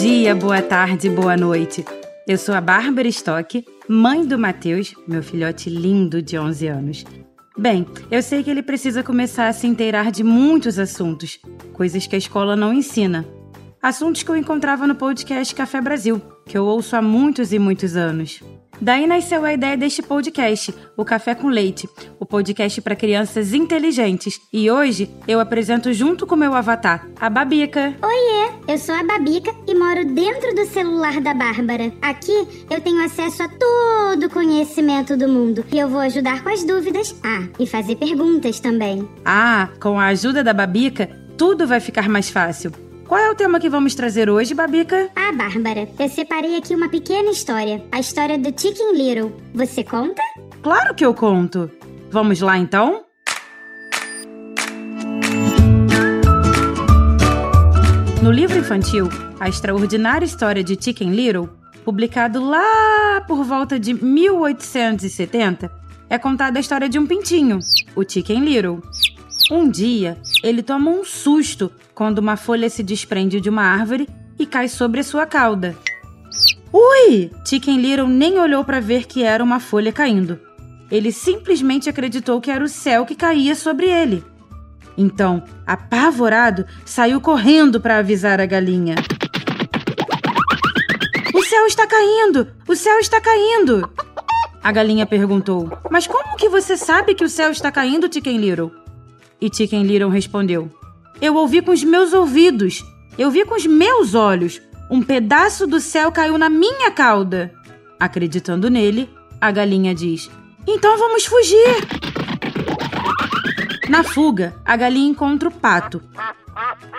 dia, boa tarde, boa noite. Eu sou a Bárbara Stock, mãe do Matheus, meu filhote lindo de 11 anos. Bem, eu sei que ele precisa começar a se inteirar de muitos assuntos, coisas que a escola não ensina. Assuntos que eu encontrava no podcast Café Brasil, que eu ouço há muitos e muitos anos. Daí nasceu a ideia deste podcast, o Café com Leite, o podcast para crianças inteligentes. E hoje eu apresento junto com meu avatar, a Babica. Oiê, eu sou a Babica e moro dentro do celular da Bárbara. Aqui eu tenho acesso a todo o conhecimento do mundo e eu vou ajudar com as dúvidas. Ah, e fazer perguntas também. Ah, com a ajuda da Babica, tudo vai ficar mais fácil. Qual é o tema que vamos trazer hoje, Babica? Ah, Bárbara, eu separei aqui uma pequena história. A história do Chicken Little. Você conta? Claro que eu conto. Vamos lá então? No livro infantil A Extraordinária História de Chicken Little, publicado lá por volta de 1870, é contada a história de um pintinho, o Chicken Little. Um dia, ele toma um susto quando uma folha se desprende de uma árvore e cai sobre sua cauda. Ui! Chicken Little nem olhou para ver que era uma folha caindo. Ele simplesmente acreditou que era o céu que caía sobre ele. Então, apavorado, saiu correndo para avisar a galinha. O céu está caindo! O céu está caindo! A galinha perguntou: Mas como que você sabe que o céu está caindo, Chicken Little? E Chicken Little respondeu: Eu ouvi com os meus ouvidos. Eu vi com os meus olhos. Um pedaço do céu caiu na minha cauda. Acreditando nele, a galinha diz: Então vamos fugir. Na fuga, a galinha encontra o pato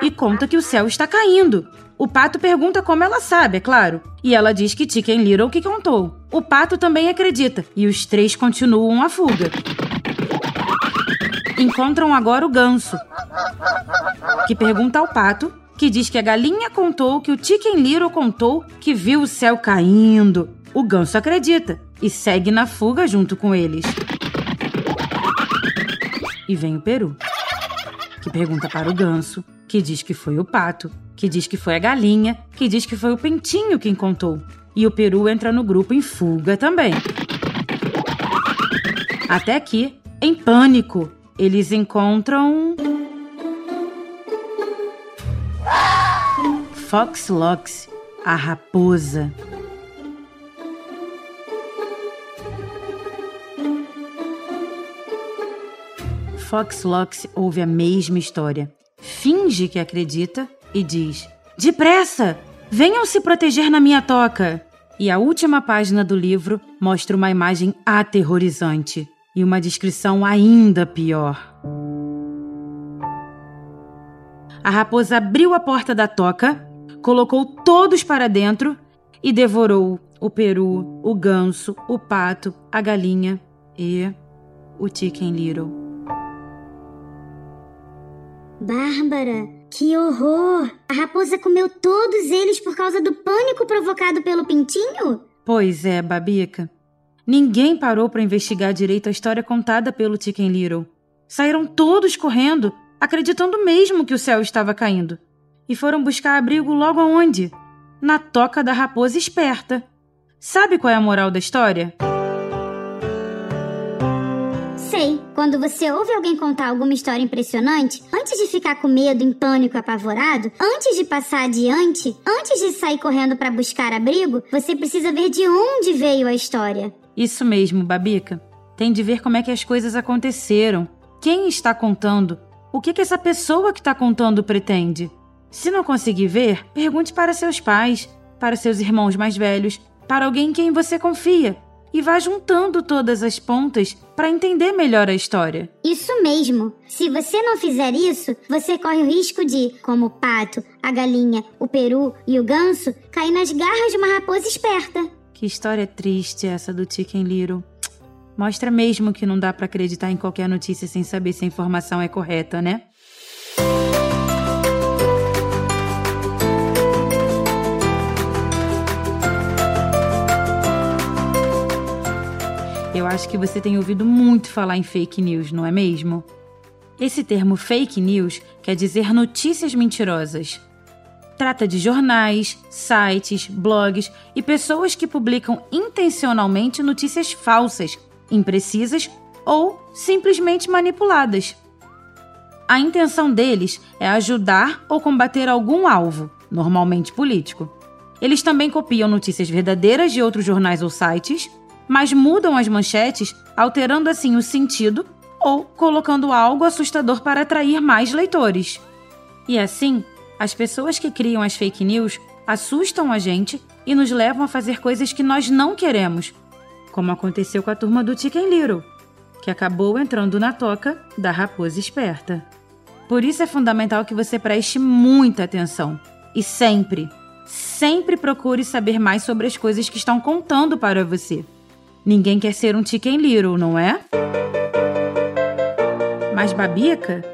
e conta que o céu está caindo. O pato pergunta como ela sabe, é claro. E ela diz que Chicken Little que contou. O pato também acredita e os três continuam a fuga encontram agora o ganso, que pergunta ao pato, que diz que a galinha contou que o Chicken Little contou que viu o céu caindo. O ganso acredita e segue na fuga junto com eles. E vem o peru, que pergunta para o ganso, que diz que foi o pato, que diz que foi a galinha, que diz que foi o pentinho quem contou. E o peru entra no grupo em fuga também. Até que, em pânico, eles encontram. Fox Lox, a raposa. Fox Lox ouve a mesma história, finge que acredita e diz: Depressa! Venham se proteger na minha toca! E a última página do livro mostra uma imagem aterrorizante e uma descrição ainda pior. A raposa abriu a porta da toca, colocou todos para dentro e devorou o peru, o ganso, o pato, a galinha e o Chicken Little. Bárbara, que horror! A raposa comeu todos eles por causa do pânico provocado pelo pintinho? Pois é, Babica. Ninguém parou para investigar direito a história contada pelo Chicken Little. Saíram todos correndo, acreditando mesmo que o céu estava caindo. E foram buscar abrigo logo aonde? Na toca da raposa esperta. Sabe qual é a moral da história? Quando você ouve alguém contar alguma história impressionante, antes de ficar com medo, em pânico, apavorado, antes de passar adiante, antes de sair correndo para buscar abrigo, você precisa ver de onde veio a história. Isso mesmo, Babica. Tem de ver como é que as coisas aconteceram. Quem está contando? O que, que essa pessoa que está contando pretende? Se não conseguir ver, pergunte para seus pais, para seus irmãos mais velhos, para alguém em quem você confia. E vá juntando todas as pontas para entender melhor a história. Isso mesmo. Se você não fizer isso, você corre o risco de, como o pato, a galinha, o peru e o ganso, cair nas garras de uma raposa esperta. Que história triste essa do Chicken Little. Mostra mesmo que não dá para acreditar em qualquer notícia sem saber se a informação é correta, né? Acho que você tem ouvido muito falar em fake news, não é mesmo? Esse termo fake news quer dizer notícias mentirosas. trata de jornais, sites, blogs e pessoas que publicam intencionalmente notícias falsas, imprecisas ou simplesmente manipuladas. A intenção deles é ajudar ou combater algum alvo, normalmente político. Eles também copiam notícias verdadeiras de outros jornais ou sites, mas mudam as manchetes, alterando assim o sentido ou colocando algo assustador para atrair mais leitores. E assim, as pessoas que criam as fake news assustam a gente e nos levam a fazer coisas que nós não queremos, como aconteceu com a turma do Chicken Little, que acabou entrando na toca da raposa esperta. Por isso é fundamental que você preste muita atenção e sempre sempre procure saber mais sobre as coisas que estão contando para você. Ninguém quer ser um chicken little, não é? Mas Babica,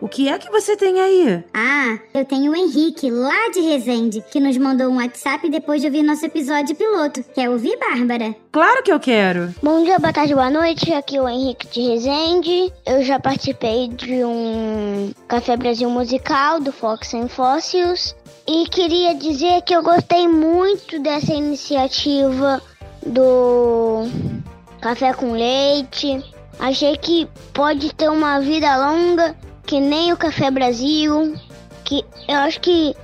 o que é que você tem aí? Ah, eu tenho o Henrique, lá de Resende, que nos mandou um WhatsApp depois de ouvir nosso episódio piloto. Quer ouvir, Bárbara? Claro que eu quero. Bom dia, boa tarde, boa noite. Aqui é o Henrique de Resende. Eu já participei de um Café Brasil musical do Fox and Fossils. E queria dizer que eu gostei muito dessa iniciativa do Café com Leite. Achei que pode ter uma vida longa, que nem o Café Brasil. Que eu acho que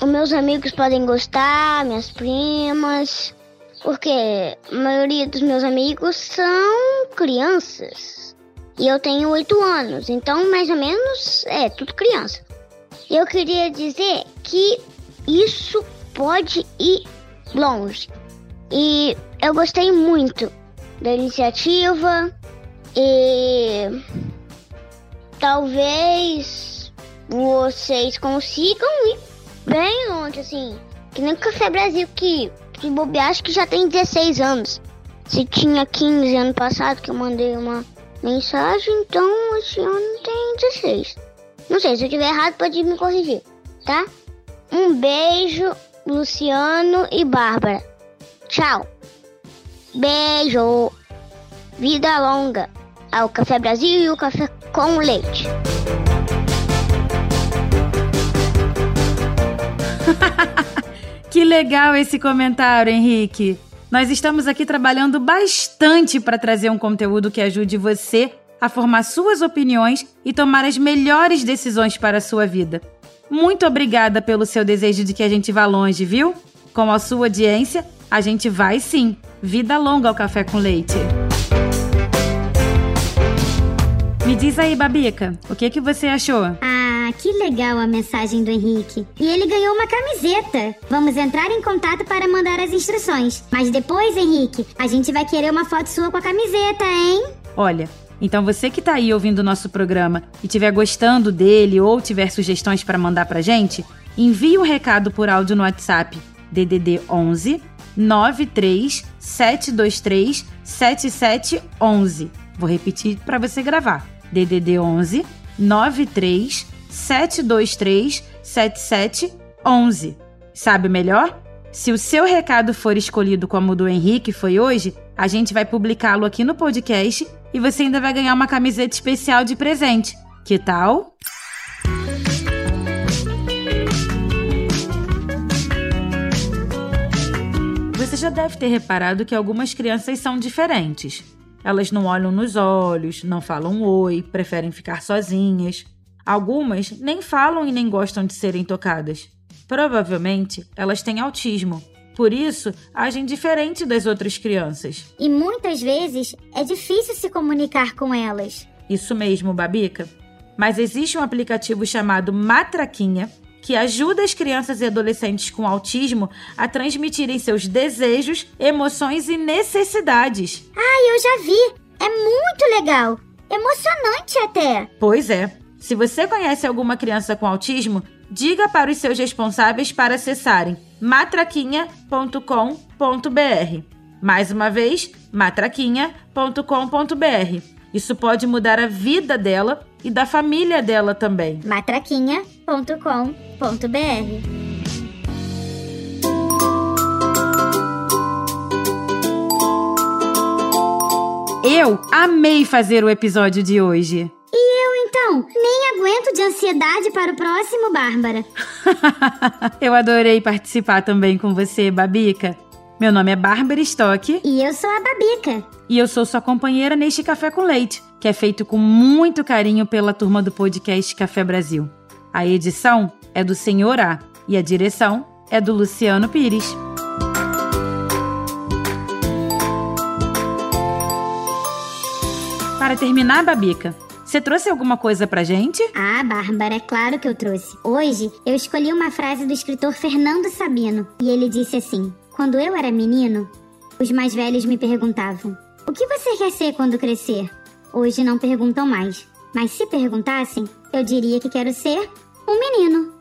os meus amigos podem gostar, minhas primas, porque a maioria dos meus amigos são crianças. E eu tenho oito anos, então mais ou menos é tudo criança. Eu queria dizer que isso pode ir longe. E eu gostei muito da iniciativa e talvez vocês consigam ir bem longe, assim. Que nem o Café Brasil, que se bobear, acho que já tem 16 anos. Se tinha 15 ano passado que eu mandei uma mensagem, então esse ano tem 16. Não sei, se eu tiver errado, pode me corrigir, tá? Um beijo, Luciano e Bárbara. Tchau. Beijo. Vida longa ao Café Brasil e o Café com Leite. que legal esse comentário, Henrique. Nós estamos aqui trabalhando bastante para trazer um conteúdo que ajude você a formar suas opiniões e tomar as melhores decisões para a sua vida. Muito obrigada pelo seu desejo de que a gente vá longe, viu? Com a sua audiência, a gente vai sim. Vida longa ao café com leite. Me diz aí, Babica, o que que você achou? Ah, que legal a mensagem do Henrique. E ele ganhou uma camiseta. Vamos entrar em contato para mandar as instruções. Mas depois, Henrique, a gente vai querer uma foto sua com a camiseta, hein? Olha, então você que está aí ouvindo o nosso programa e estiver gostando dele ou tiver sugestões para mandar para gente, envie um recado por áudio no WhatsApp DDD 11 93 723 7711. Vou repetir para você gravar. DDD 11 93 723 7711. Sabe melhor? Se o seu recado for escolhido como o do Henrique foi hoje, a gente vai publicá-lo aqui no podcast e você ainda vai ganhar uma camiseta especial de presente. Que tal? Já deve ter reparado que algumas crianças são diferentes. Elas não olham nos olhos, não falam oi, preferem ficar sozinhas. Algumas nem falam e nem gostam de serem tocadas. Provavelmente elas têm autismo por isso, agem diferente das outras crianças. E muitas vezes é difícil se comunicar com elas. Isso mesmo, Babica. Mas existe um aplicativo chamado Matraquinha que ajuda as crianças e adolescentes com autismo a transmitirem seus desejos, emoções e necessidades. Ah, eu já vi! É muito legal! Emocionante até! Pois é. Se você conhece alguma criança com autismo, diga para os seus responsáveis para acessarem matraquinha.com.br. Mais uma vez, matraquinha.com.br. Isso pode mudar a vida dela e da família dela também. matraquinha.com.br. Eu amei fazer o episódio de hoje então, nem aguento de ansiedade para o próximo, Bárbara. eu adorei participar também com você, Babica. Meu nome é Bárbara Stock. E eu sou a Babica. E eu sou sua companheira neste Café com Leite, que é feito com muito carinho pela turma do podcast Café Brasil. A edição é do Senhor A e a direção é do Luciano Pires. Para terminar, Babica, você trouxe alguma coisa pra gente? Ah, Bárbara, é claro que eu trouxe. Hoje eu escolhi uma frase do escritor Fernando Sabino e ele disse assim: Quando eu era menino, os mais velhos me perguntavam: O que você quer ser quando crescer? Hoje não perguntam mais, mas se perguntassem, eu diria que quero ser um menino.